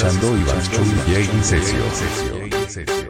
Escuchando Iván Chu J Sesio.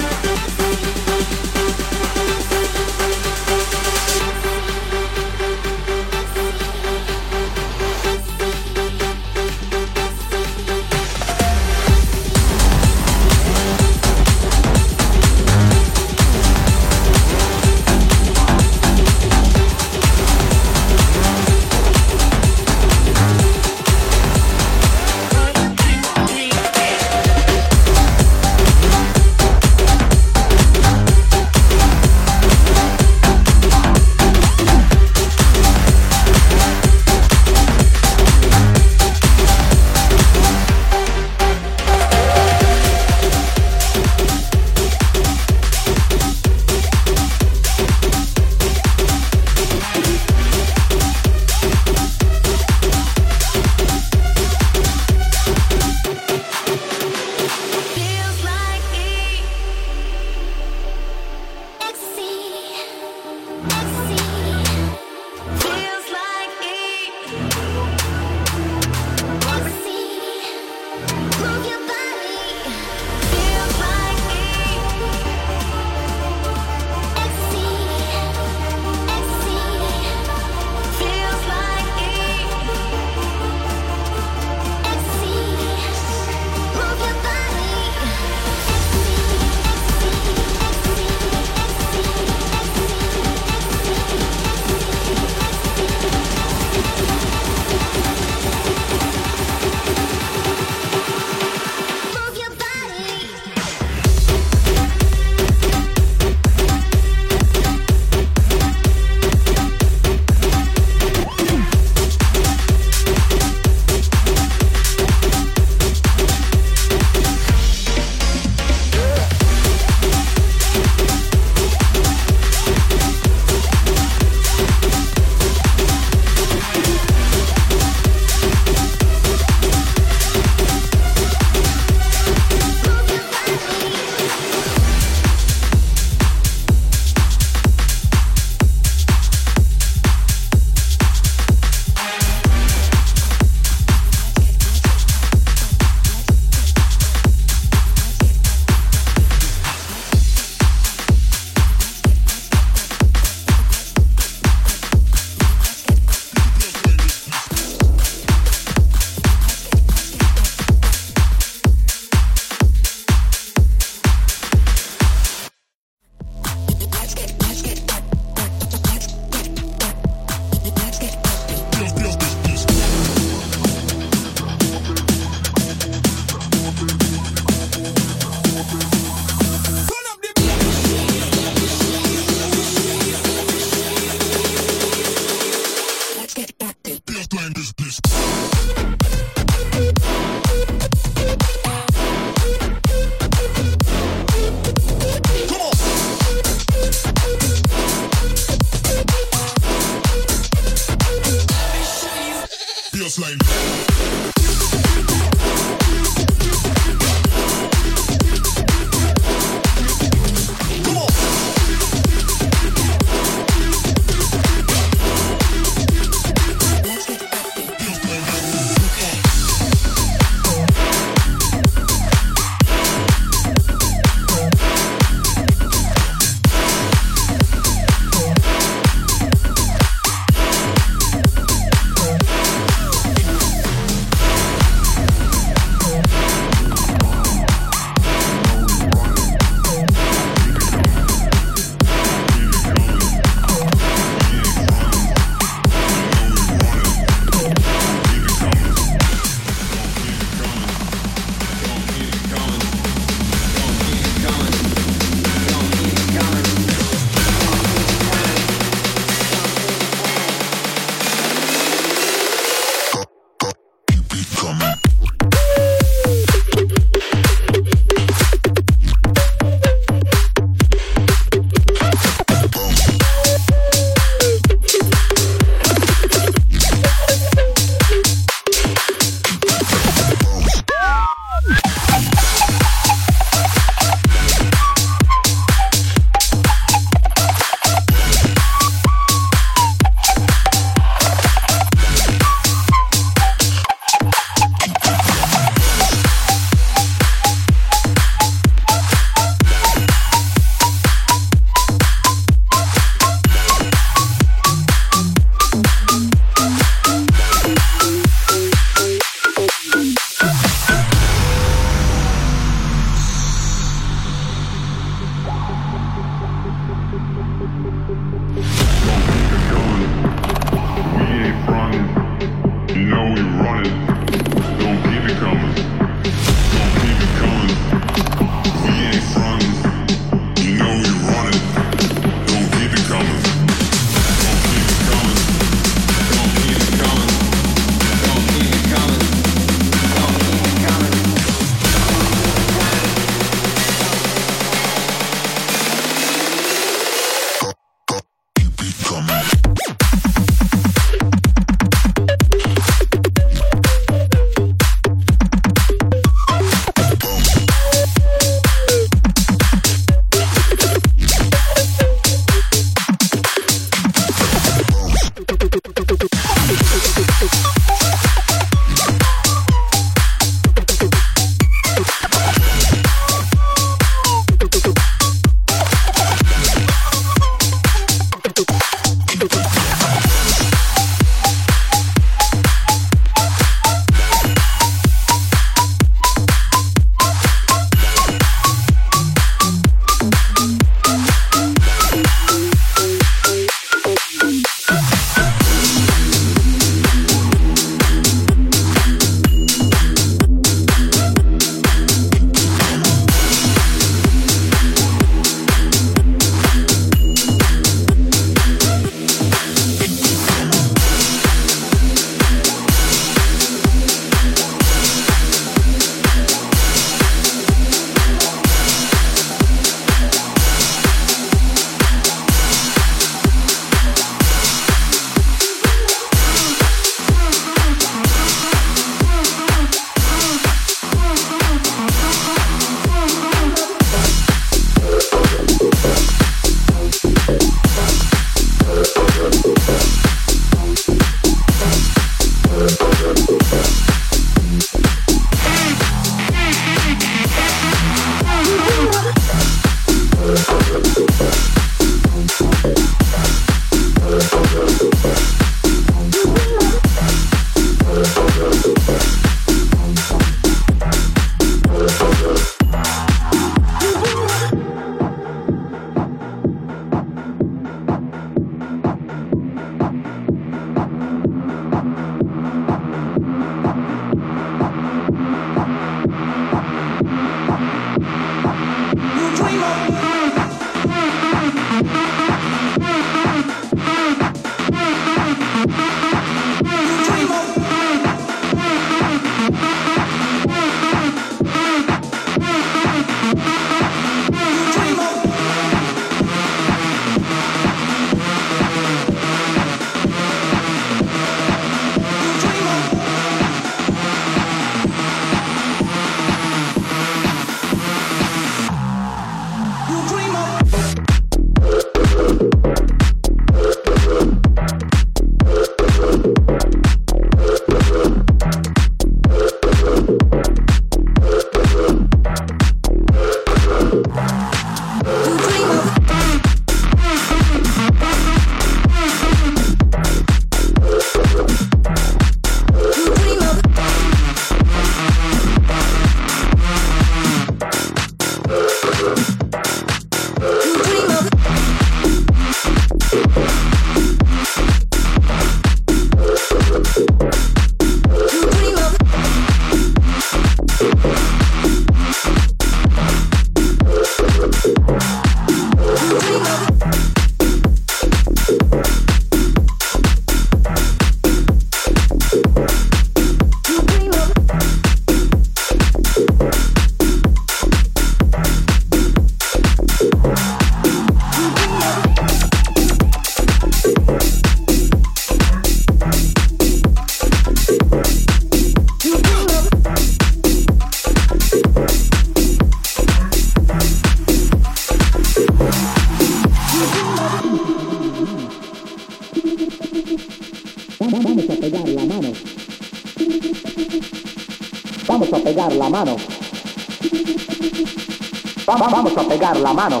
Vamos a pegar la mano.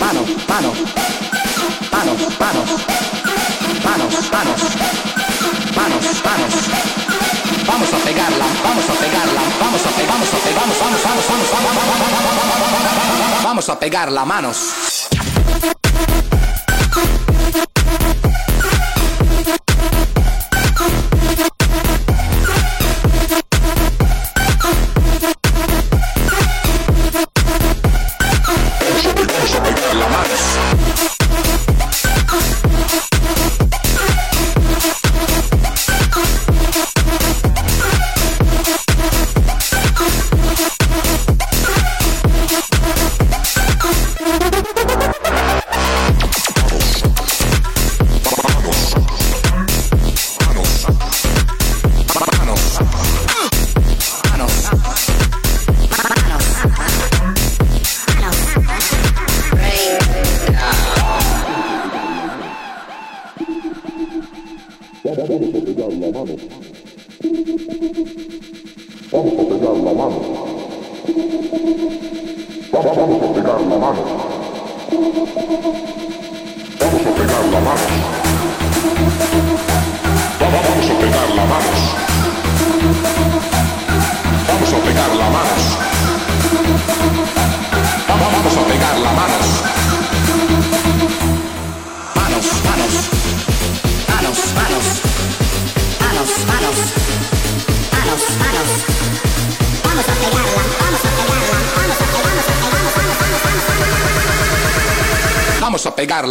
Manos, manos. Manos, manos. Manos, manos. Manos, manos. Vamos a pegarla, vamos a pegarla, vamos a pegar, vamos a pegar, vamos, vamos, vamos, vamos, vamos, vamos a pegarla, manos. La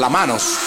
manos.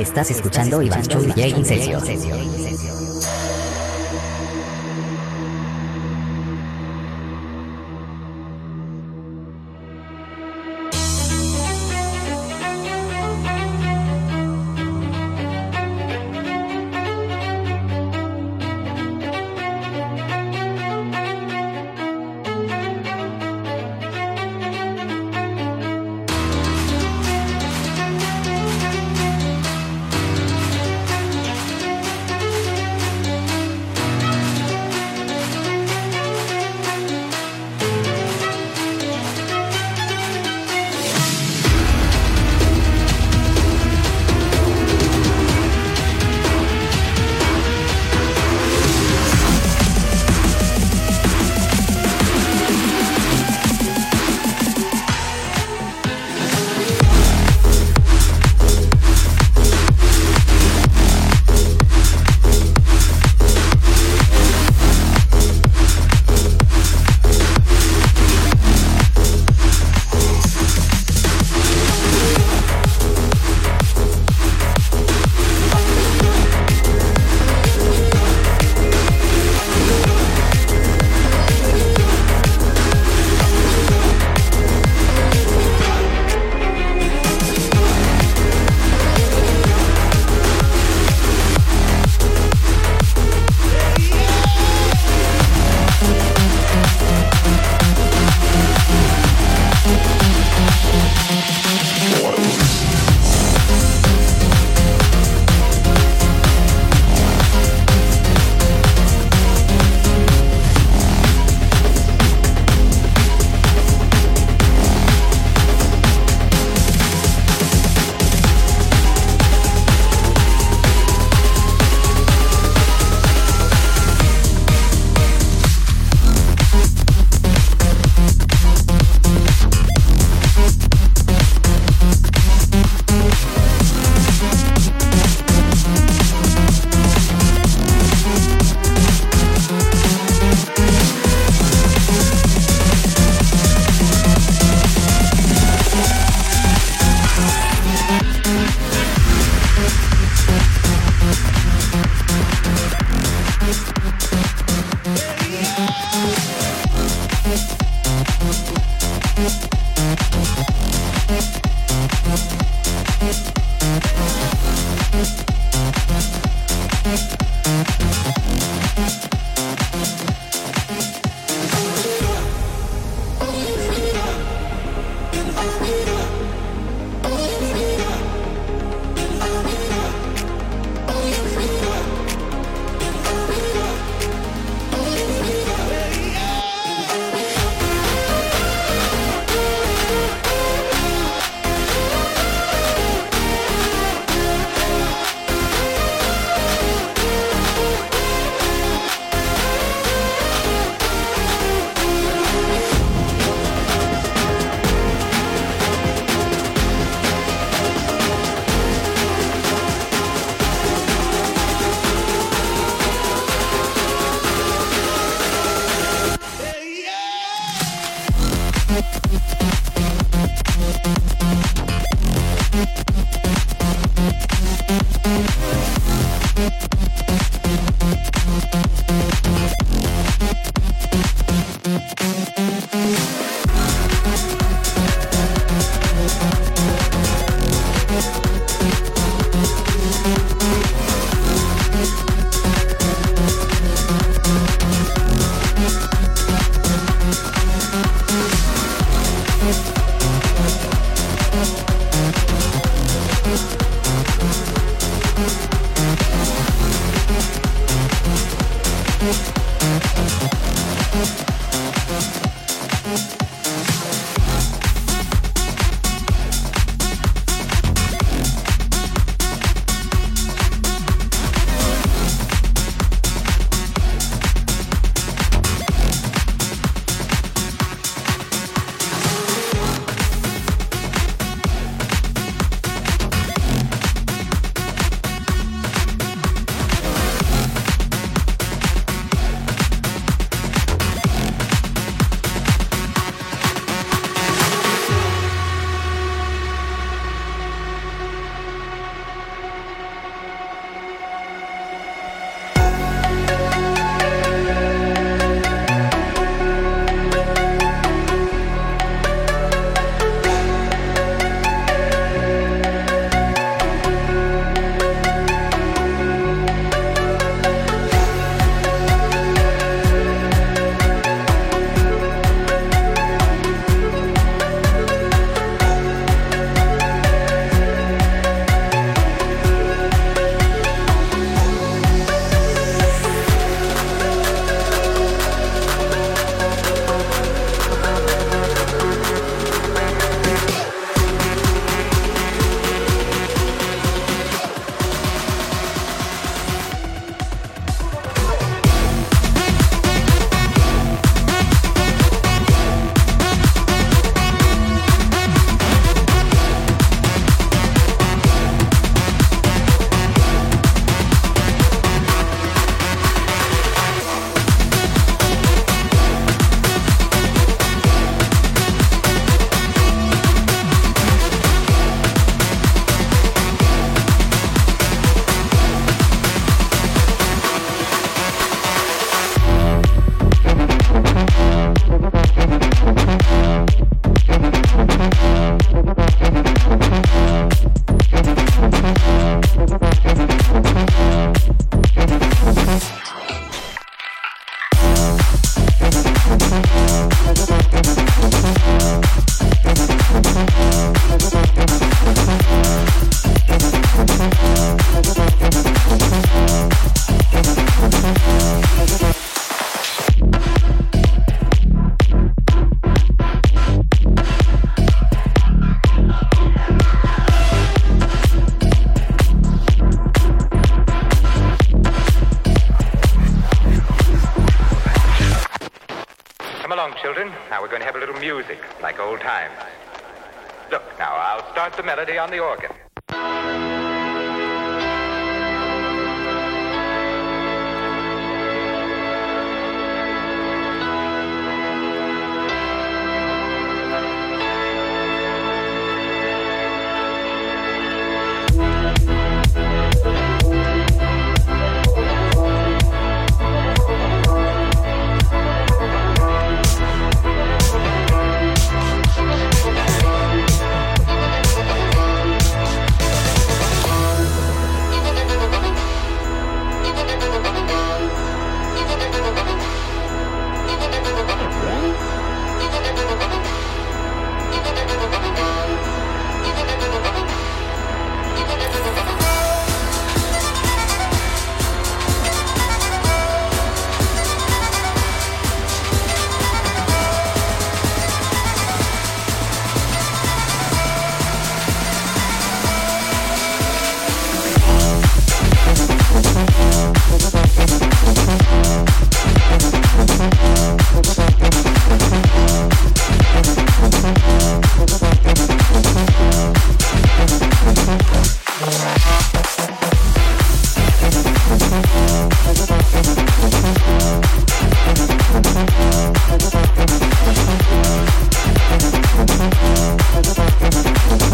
Estás escuchando Iván Show DJ.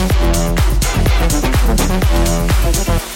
Thank you.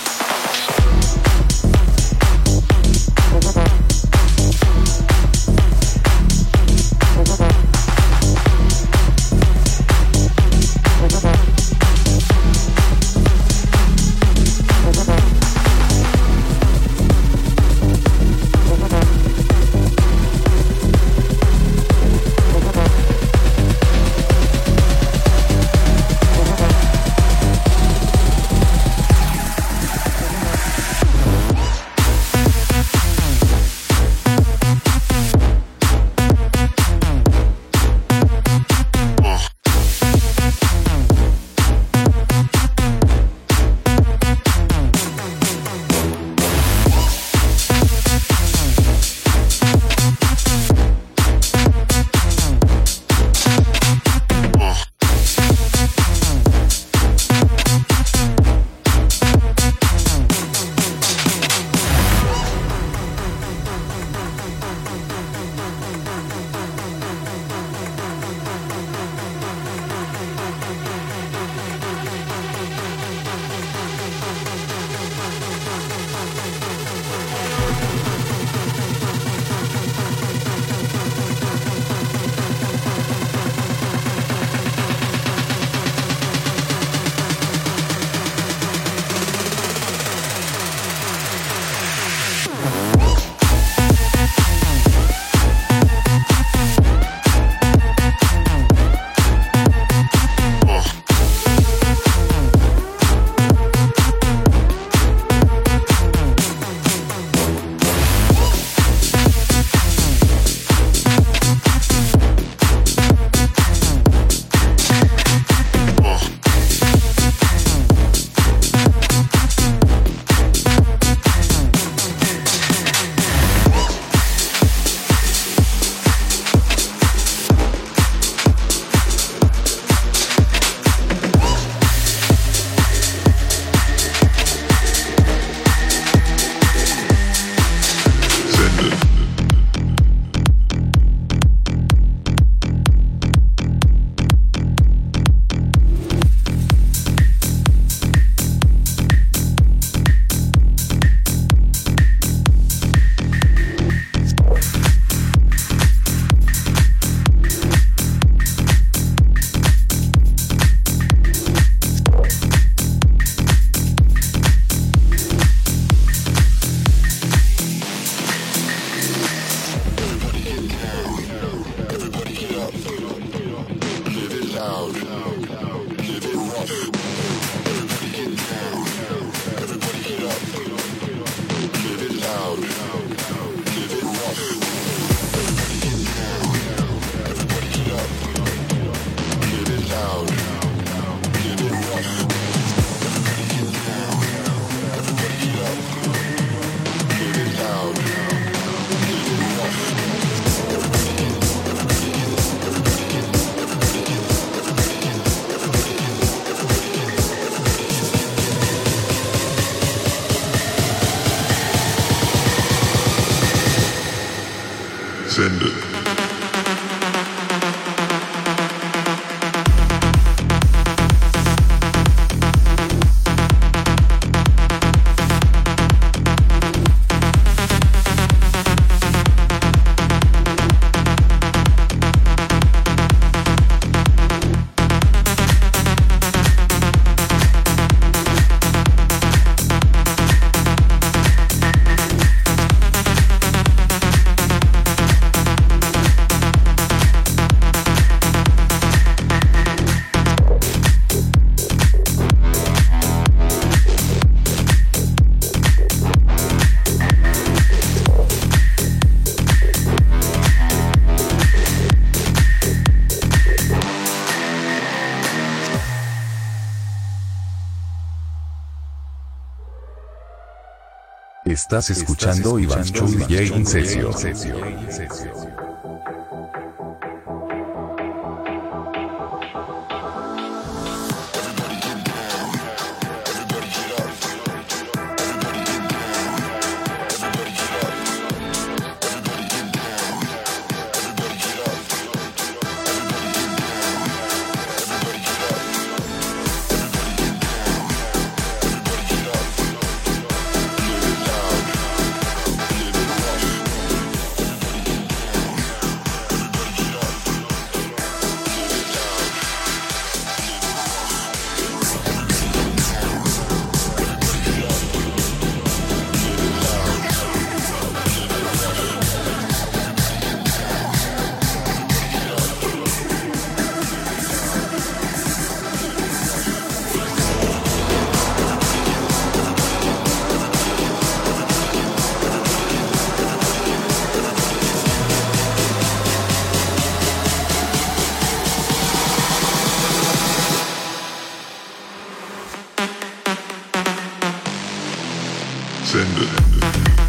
Estás escuchando Iván Chu DJ Incesio. Send it.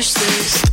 finish this.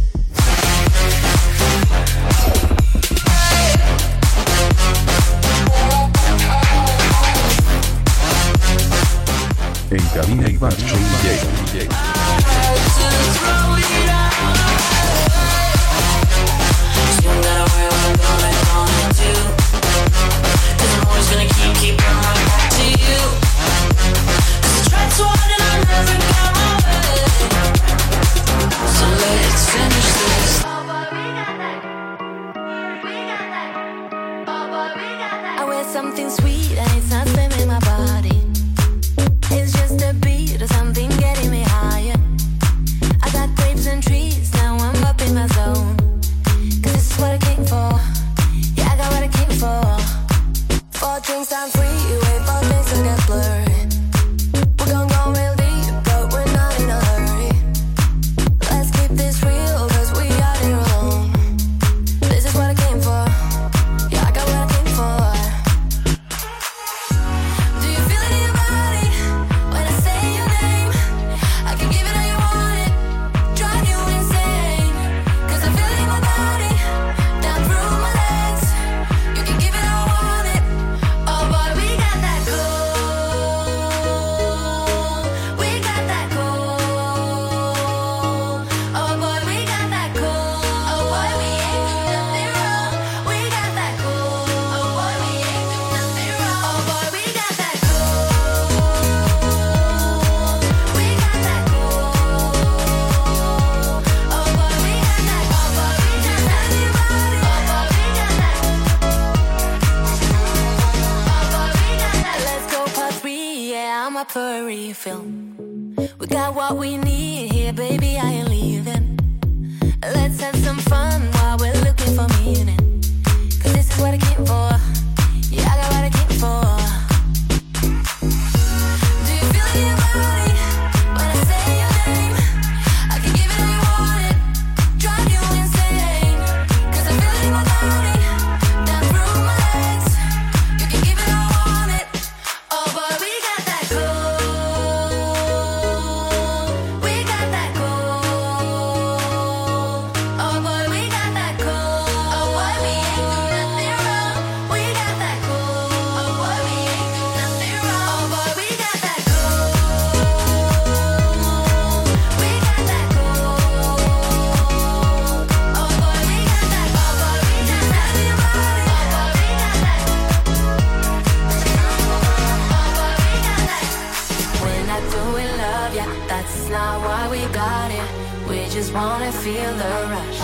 feel the rush.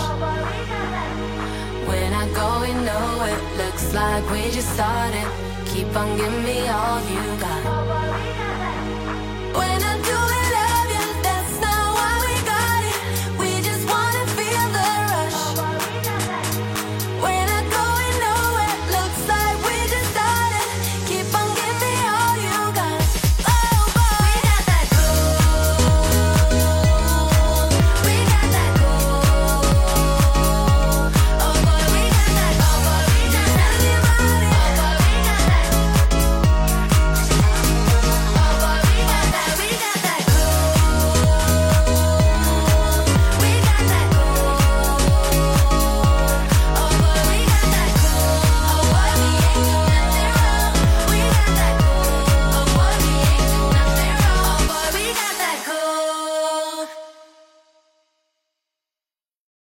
When I go, we know it looks like we just started. Keep on giving me all you got.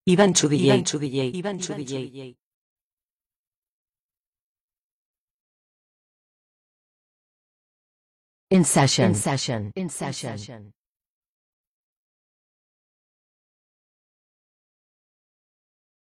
Ivan to Ivan to Ivan to In session. In session. In session. In session.